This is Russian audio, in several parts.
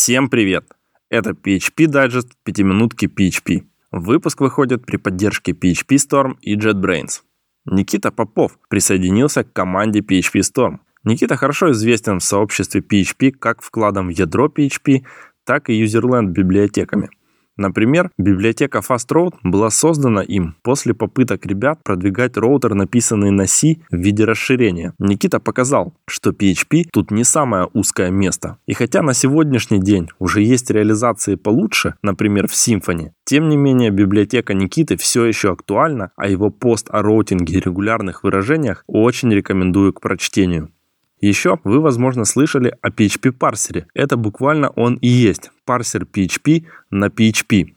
Всем привет! Это PHP Digest пятиминутки PHP. Выпуск выходит при поддержке PHP Storm и JetBrains. Никита Попов присоединился к команде PHP Storm. Никита хорошо известен в сообществе PHP как вкладом в ядро PHP, так и юзерленд библиотеками. Например, библиотека FastRoute была создана им после попыток ребят продвигать роутер, написанный на C в виде расширения. Никита показал, что PHP тут не самое узкое место. И хотя на сегодняшний день уже есть реализации получше, например в Symfony, тем не менее библиотека Никиты все еще актуальна, а его пост о роутинге и регулярных выражениях очень рекомендую к прочтению. Еще вы, возможно, слышали о PHP-парсере. Это буквально он и есть парсер PHP на PHP.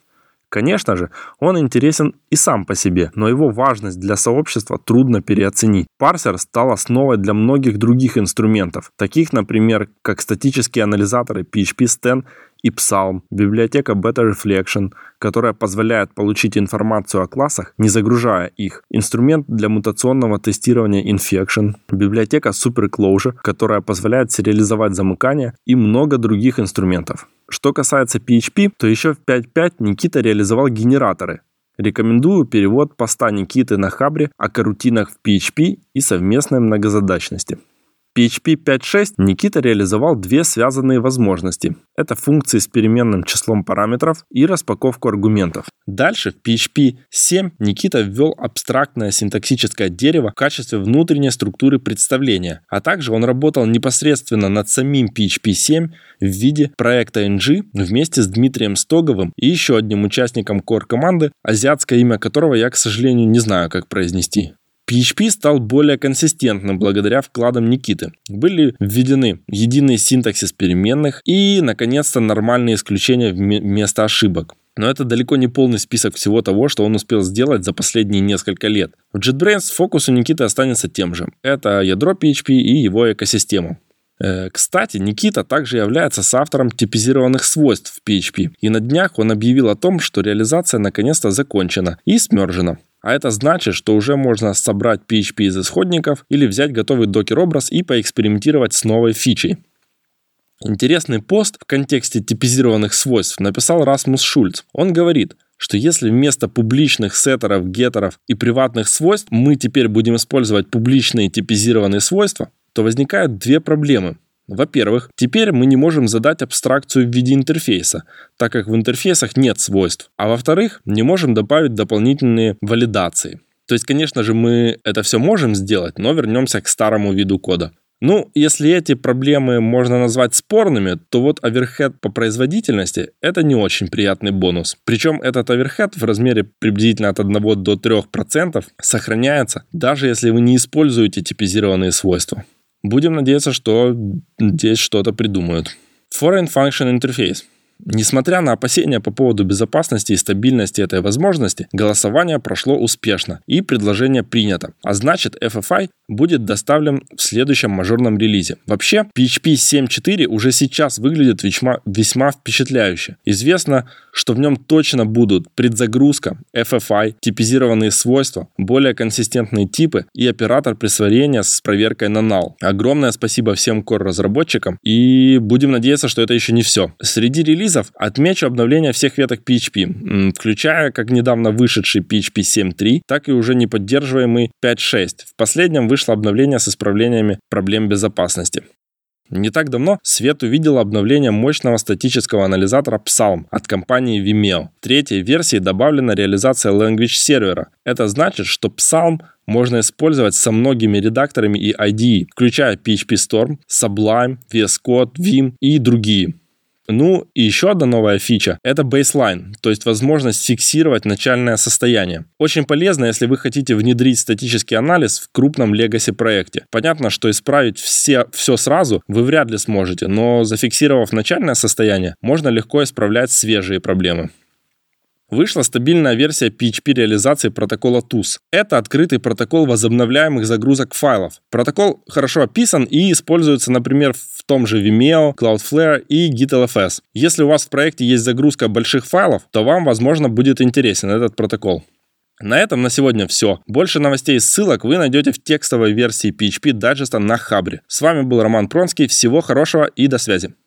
Конечно же, он интересен и сам по себе, но его важность для сообщества трудно переоценить. Парсер стал основой для многих других инструментов, таких, например, как статические анализаторы PHP Stan и Psalm, библиотека Beta Reflection, которая позволяет получить информацию о классах, не загружая их, инструмент для мутационного тестирования Infection, библиотека SuperClosure, которая позволяет сериализовать замыкание и много других инструментов. Что касается PHP, то еще в 5.5 Никита реализовал генераторы. Рекомендую перевод поста Никиты на Хабре о карутинах в PHP и совместной многозадачности. PHP 5.6 Никита реализовал две связанные возможности. Это функции с переменным числом параметров и распаковку аргументов. Дальше в PHP 7 Никита ввел абстрактное синтаксическое дерево в качестве внутренней структуры представления, а также он работал непосредственно над самим PHP 7 в виде проекта NG вместе с Дмитрием Стоговым и еще одним участником core команды, азиатское имя которого я, к сожалению, не знаю, как произнести. PHP стал более консистентным благодаря вкладам Никиты. Были введены единый синтаксис переменных и, наконец-то, нормальные исключения вместо ошибок. Но это далеко не полный список всего того, что он успел сделать за последние несколько лет. В JetBrains фокус у Никиты останется тем же. Это ядро PHP и его экосистема. Э, кстати, Никита также является соавтором типизированных свойств в PHP, и на днях он объявил о том, что реализация наконец-то закончена и смержена. А это значит, что уже можно собрать PHP из исходников или взять готовый докер-образ и поэкспериментировать с новой фичей. Интересный пост в контексте типизированных свойств написал Расмус Шульц. Он говорит, что если вместо публичных сеттеров, геттеров и приватных свойств мы теперь будем использовать публичные типизированные свойства, то возникают две проблемы. Во-первых, теперь мы не можем задать абстракцию в виде интерфейса, так как в интерфейсах нет свойств. А во-вторых, не можем добавить дополнительные валидации. То есть, конечно же, мы это все можем сделать, но вернемся к старому виду кода. Ну, если эти проблемы можно назвать спорными, то вот оверхед по производительности – это не очень приятный бонус. Причем этот оверхед в размере приблизительно от 1 до 3% сохраняется, даже если вы не используете типизированные свойства. Будем надеяться, что здесь что-то придумают. Foreign Function Interface. Несмотря на опасения по поводу безопасности и стабильности этой возможности, голосование прошло успешно и предложение принято. А значит, FFI будет доставлен в следующем мажорном релизе. Вообще, PHP 7.4 уже сейчас выглядит весьма, весьма впечатляюще. Известно, что в нем точно будут предзагрузка, FFI, типизированные свойства, более консистентные типы и оператор присвоения с проверкой на null. Огромное спасибо всем core разработчикам и будем надеяться, что это еще не все. Среди релизов отмечу обновление всех веток PHP, включая как недавно вышедший PHP 7.3, так и уже не поддерживаемый 5.6. В последнем вышло обновление с исправлениями проблем безопасности. Не так давно Свет увидел обновление мощного статического анализатора Psalm от компании Vimeo. В третьей версии добавлена реализация language сервера. Это значит, что Psalm можно использовать со многими редакторами и IDE, включая PHP Storm, Sublime, VS Code, Vim и другие. Ну и еще одна новая фича – это baseline, то есть возможность фиксировать начальное состояние. Очень полезно, если вы хотите внедрить статический анализ в крупном legacy проекте. Понятно, что исправить все, все сразу вы вряд ли сможете, но зафиксировав начальное состояние, можно легко исправлять свежие проблемы. Вышла стабильная версия PHP реализации протокола TUS. Это открытый протокол возобновляемых загрузок файлов. Протокол хорошо описан и используется, например, в том же Vimeo, Cloudflare и GitLFS. Если у вас в проекте есть загрузка больших файлов, то вам, возможно, будет интересен этот протокол. На этом на сегодня все. Больше новостей и ссылок вы найдете в текстовой версии PHP Digest на Хабре. С вами был Роман Пронский. Всего хорошего и до связи.